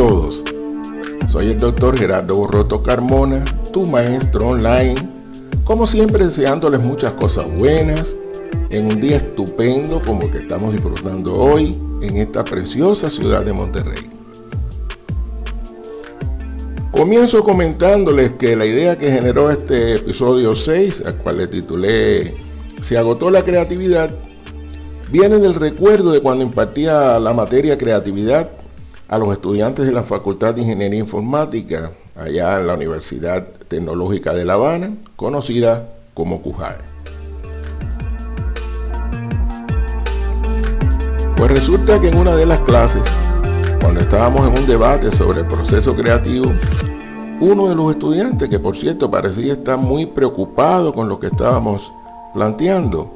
Todos. Soy el doctor Gerardo Borroto Carmona, tu maestro online. Como siempre deseándoles muchas cosas buenas en un día estupendo como que estamos disfrutando hoy en esta preciosa ciudad de Monterrey. Comienzo comentándoles que la idea que generó este episodio 6, al cual le titulé Se agotó la creatividad, viene del recuerdo de cuando impartía la materia creatividad a los estudiantes de la Facultad de Ingeniería Informática allá en la Universidad Tecnológica de La Habana, conocida como CUJAE. Pues resulta que en una de las clases, cuando estábamos en un debate sobre el proceso creativo, uno de los estudiantes, que por cierto parecía estar muy preocupado con lo que estábamos planteando,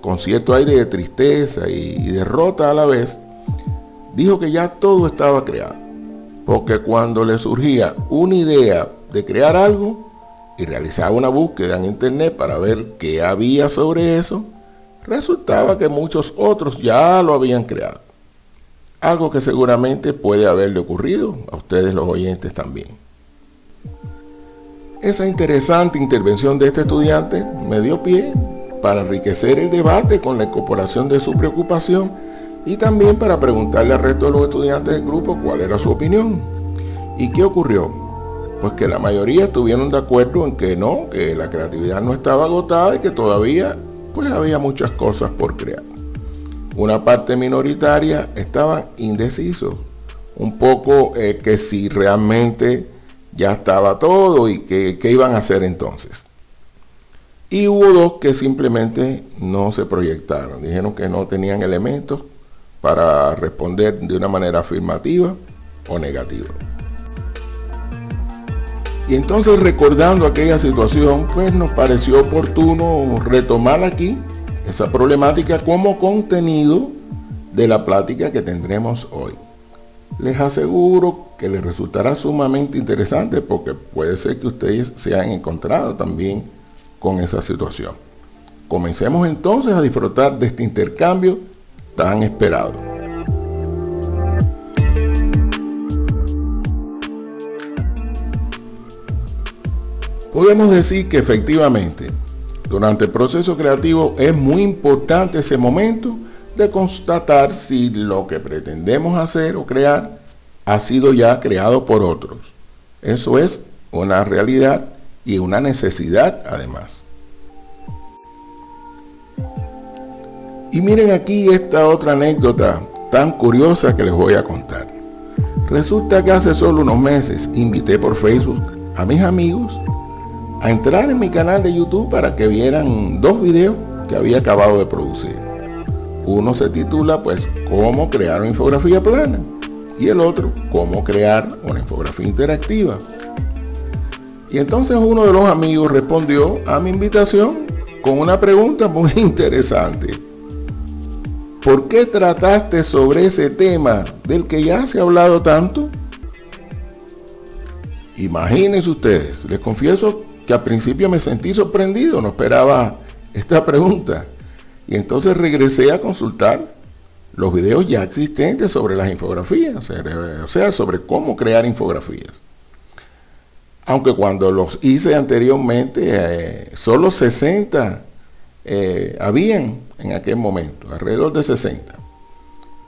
con cierto aire de tristeza y derrota a la vez, dijo que ya todo estaba creado. Porque cuando le surgía una idea de crear algo y realizaba una búsqueda en internet para ver qué había sobre eso, resultaba que muchos otros ya lo habían creado. Algo que seguramente puede haberle ocurrido a ustedes los oyentes también. Esa interesante intervención de este estudiante me dio pie para enriquecer el debate con la incorporación de su preocupación y también para preguntarle al resto de los estudiantes del grupo cuál era su opinión. ¿Y qué ocurrió? Pues que la mayoría estuvieron de acuerdo en que no, que la creatividad no estaba agotada y que todavía pues había muchas cosas por crear. Una parte minoritaria estaba indeciso, un poco eh, que si realmente ya estaba todo y que, qué iban a hacer entonces. Y hubo dos que simplemente no se proyectaron, dijeron que no tenían elementos para responder de una manera afirmativa o negativa. Y entonces recordando aquella situación, pues nos pareció oportuno retomar aquí esa problemática como contenido de la plática que tendremos hoy. Les aseguro que les resultará sumamente interesante porque puede ser que ustedes se hayan encontrado también con esa situación. Comencemos entonces a disfrutar de este intercambio tan esperado. Podemos decir que efectivamente, durante el proceso creativo es muy importante ese momento de constatar si lo que pretendemos hacer o crear ha sido ya creado por otros. Eso es una realidad y una necesidad además. Y miren aquí esta otra anécdota tan curiosa que les voy a contar. Resulta que hace solo unos meses invité por Facebook a mis amigos a entrar en mi canal de YouTube para que vieran dos videos que había acabado de producir. Uno se titula pues cómo crear una infografía plana y el otro cómo crear una infografía interactiva. Y entonces uno de los amigos respondió a mi invitación con una pregunta muy interesante. ¿Por qué trataste sobre ese tema del que ya se ha hablado tanto? Imagínense ustedes, les confieso que al principio me sentí sorprendido, no esperaba esta pregunta. Y entonces regresé a consultar los videos ya existentes sobre las infografías, o sea, sobre cómo crear infografías. Aunque cuando los hice anteriormente, eh, solo 60 eh, habían en aquel momento, alrededor de 60.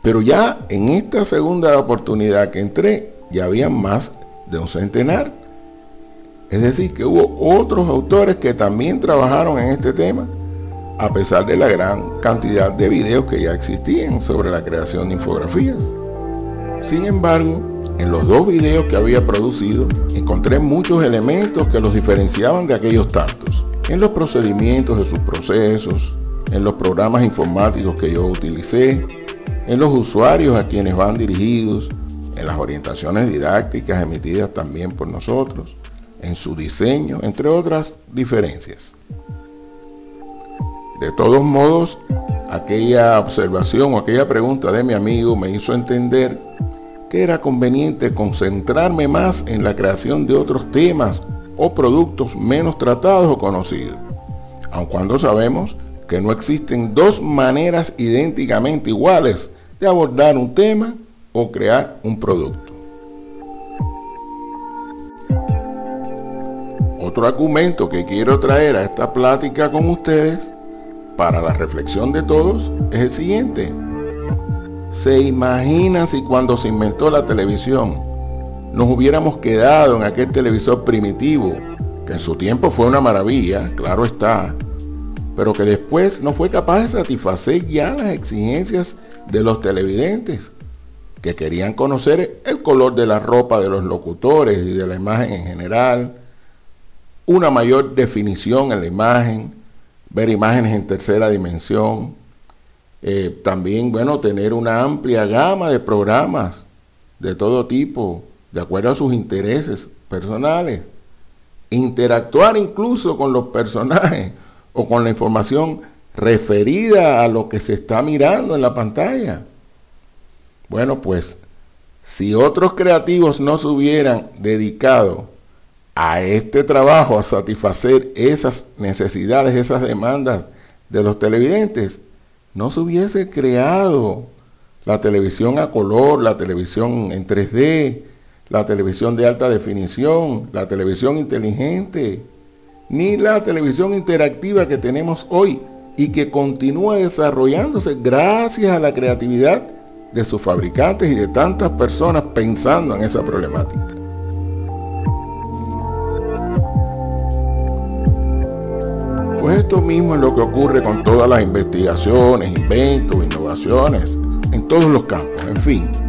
Pero ya en esta segunda oportunidad que entré, ya había más de un centenar. Es decir, que hubo otros autores que también trabajaron en este tema, a pesar de la gran cantidad de videos que ya existían sobre la creación de infografías. Sin embargo, en los dos videos que había producido, encontré muchos elementos que los diferenciaban de aquellos tantos, en los procedimientos de sus procesos, en los programas informáticos que yo utilicé, en los usuarios a quienes van dirigidos, en las orientaciones didácticas emitidas también por nosotros, en su diseño, entre otras diferencias. De todos modos, aquella observación o aquella pregunta de mi amigo me hizo entender que era conveniente concentrarme más en la creación de otros temas o productos menos tratados o conocidos, aun cuando sabemos que no existen dos maneras idénticamente iguales de abordar un tema o crear un producto. Otro argumento que quiero traer a esta plática con ustedes para la reflexión de todos es el siguiente. ¿Se imaginan si cuando se inventó la televisión nos hubiéramos quedado en aquel televisor primitivo, que en su tiempo fue una maravilla, claro está, pero que después no fue capaz de satisfacer ya las exigencias de los televidentes, que querían conocer el color de la ropa de los locutores y de la imagen en general, una mayor definición en la imagen, ver imágenes en tercera dimensión, eh, también, bueno, tener una amplia gama de programas de todo tipo, de acuerdo a sus intereses personales, interactuar incluso con los personajes o con la información referida a lo que se está mirando en la pantalla. Bueno, pues si otros creativos no se hubieran dedicado a este trabajo, a satisfacer esas necesidades, esas demandas de los televidentes, no se hubiese creado la televisión a color, la televisión en 3D, la televisión de alta definición, la televisión inteligente, ni la televisión interactiva que tenemos hoy y que continúa desarrollándose gracias a la creatividad de sus fabricantes y de tantas personas pensando en esa problemática. Pues esto mismo es lo que ocurre con todas las investigaciones, inventos, innovaciones, en todos los campos, en fin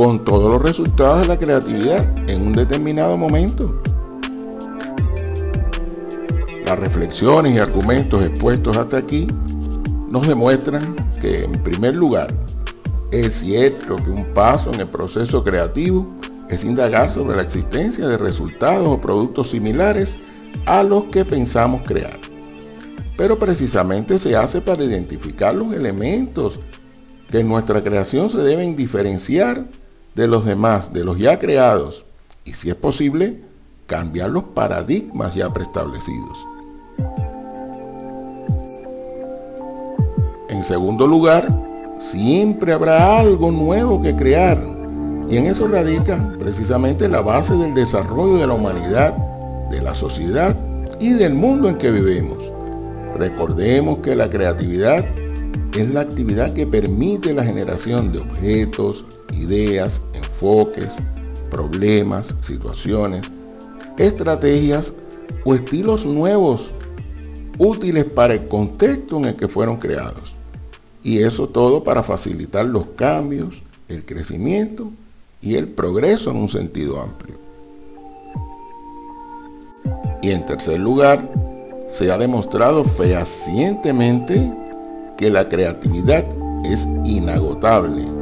con todos los resultados de la creatividad en un determinado momento. Las reflexiones y argumentos expuestos hasta aquí nos demuestran que, en primer lugar, es cierto que un paso en el proceso creativo es indagar sobre la existencia de resultados o productos similares a los que pensamos crear. Pero precisamente se hace para identificar los elementos que en nuestra creación se deben diferenciar de los demás, de los ya creados, y si es posible, cambiar los paradigmas ya preestablecidos. En segundo lugar, siempre habrá algo nuevo que crear, y en eso radica precisamente la base del desarrollo de la humanidad, de la sociedad y del mundo en que vivimos. Recordemos que la creatividad es la actividad que permite la generación de objetos, ideas, enfoques, problemas, situaciones, estrategias o estilos nuevos útiles para el contexto en el que fueron creados. Y eso todo para facilitar los cambios, el crecimiento y el progreso en un sentido amplio. Y en tercer lugar, se ha demostrado fehacientemente que la creatividad es inagotable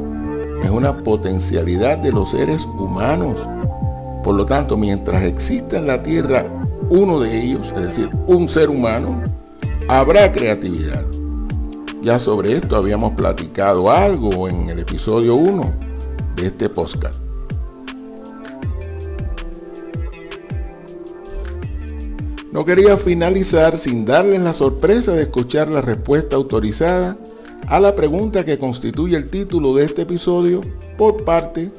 es una potencialidad de los seres humanos. Por lo tanto, mientras exista en la Tierra uno de ellos, es decir, un ser humano, habrá creatividad. Ya sobre esto habíamos platicado algo en el episodio 1 de este podcast. No quería finalizar sin darles la sorpresa de escuchar la respuesta autorizada a la pregunta que constituye el título de este episodio por parte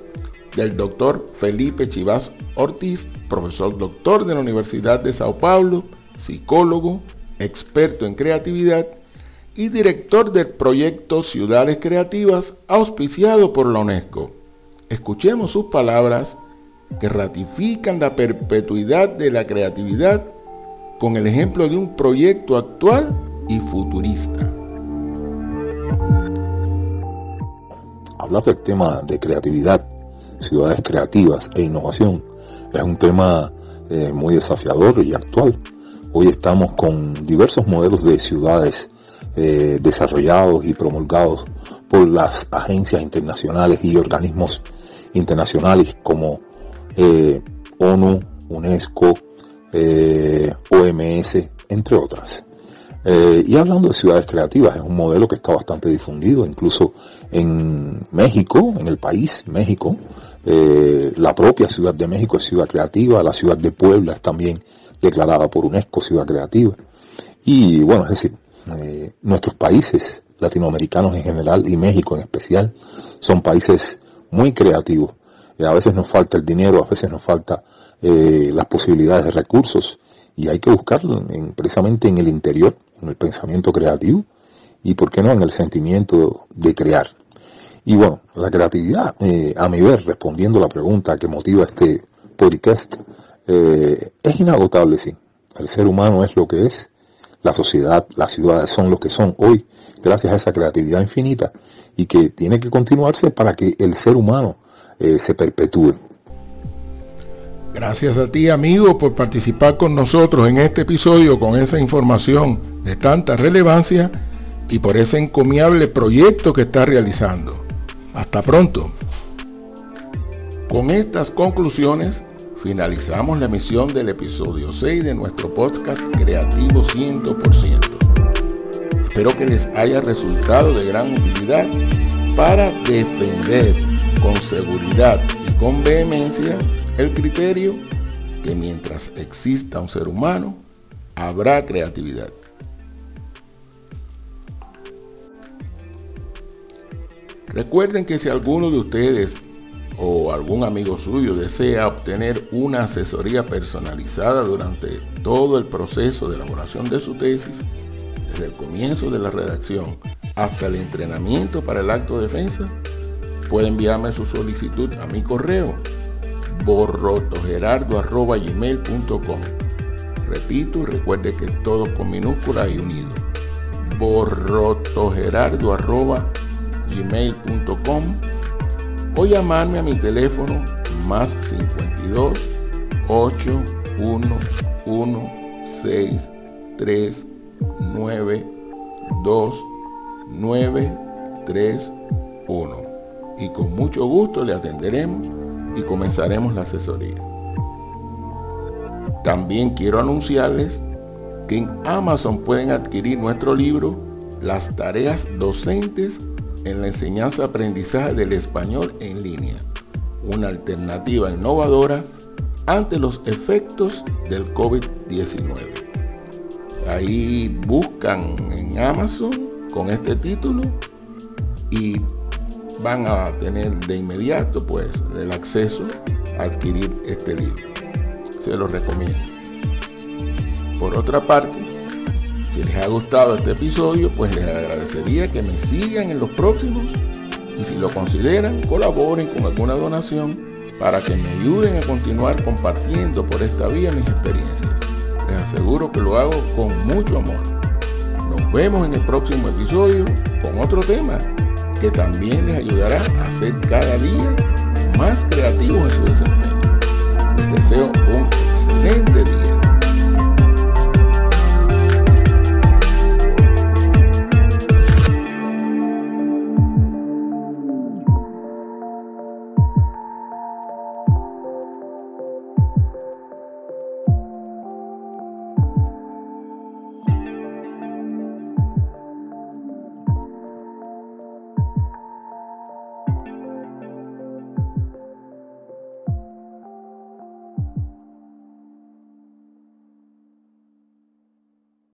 del doctor Felipe Chivas Ortiz, profesor doctor de la Universidad de Sao Paulo, psicólogo, experto en creatividad y director del proyecto Ciudades Creativas auspiciado por la UNESCO. Escuchemos sus palabras que ratifican la perpetuidad de la creatividad con el ejemplo de un proyecto actual y futurista. Hablar del tema de creatividad, ciudades creativas e innovación es un tema eh, muy desafiador y actual. Hoy estamos con diversos modelos de ciudades eh, desarrollados y promulgados por las agencias internacionales y organismos internacionales como eh, ONU, UNESCO, OMS, entre otras. Eh, y hablando de ciudades creativas, es un modelo que está bastante difundido, incluso en México, en el país, México, eh, la propia Ciudad de México es ciudad creativa, la ciudad de Puebla es también declarada por UNESCO ciudad creativa. Y bueno, es decir, eh, nuestros países latinoamericanos en general y México en especial son países muy creativos. A veces nos falta el dinero, a veces nos falta las posibilidades de recursos y hay que buscarlo precisamente en el interior, en el pensamiento creativo y, ¿por qué no?, en el sentimiento de crear. Y bueno, la creatividad, eh, a mi ver, respondiendo la pregunta que motiva este podcast, es inagotable, sí. El ser humano es lo que es, la sociedad, las ciudades son lo que son hoy, gracias a esa creatividad infinita y que tiene que continuarse para que el ser humano eh, se perpetúe. Gracias a ti amigo por participar con nosotros en este episodio con esa información de tanta relevancia y por ese encomiable proyecto que estás realizando. Hasta pronto. Con estas conclusiones finalizamos la emisión del episodio 6 de nuestro podcast Creativo 100%. Espero que les haya resultado de gran utilidad para defender con seguridad y con vehemencia el criterio que mientras exista un ser humano, habrá creatividad. Recuerden que si alguno de ustedes o algún amigo suyo desea obtener una asesoría personalizada durante todo el proceso de elaboración de su tesis, desde el comienzo de la redacción hasta el entrenamiento para el acto de defensa, puede enviarme su solicitud a mi correo borrotogerardo.gmail.com Repito y recuerde que todo con minúscula y unido. borrotogerardo.gmail.com o llamarme a mi teléfono más 52 8 1 1 6 3 9 2 9 3 1 y con mucho gusto le atenderemos y comenzaremos la asesoría. También quiero anunciarles que en Amazon pueden adquirir nuestro libro Las tareas docentes en la enseñanza-aprendizaje del español en línea, una alternativa innovadora ante los efectos del COVID-19. Ahí buscan en Amazon con este título y van a tener de inmediato pues el acceso a adquirir este libro. Se lo recomiendo. Por otra parte, si les ha gustado este episodio, pues les agradecería que me sigan en los próximos y si lo consideran, colaboren con alguna donación para que me ayuden a continuar compartiendo por esta vía mis experiencias. Les aseguro que lo hago con mucho amor. Nos vemos en el próximo episodio con otro tema que también les ayudará a ser cada día más creativos en su desempeño. Les deseo un excelente día.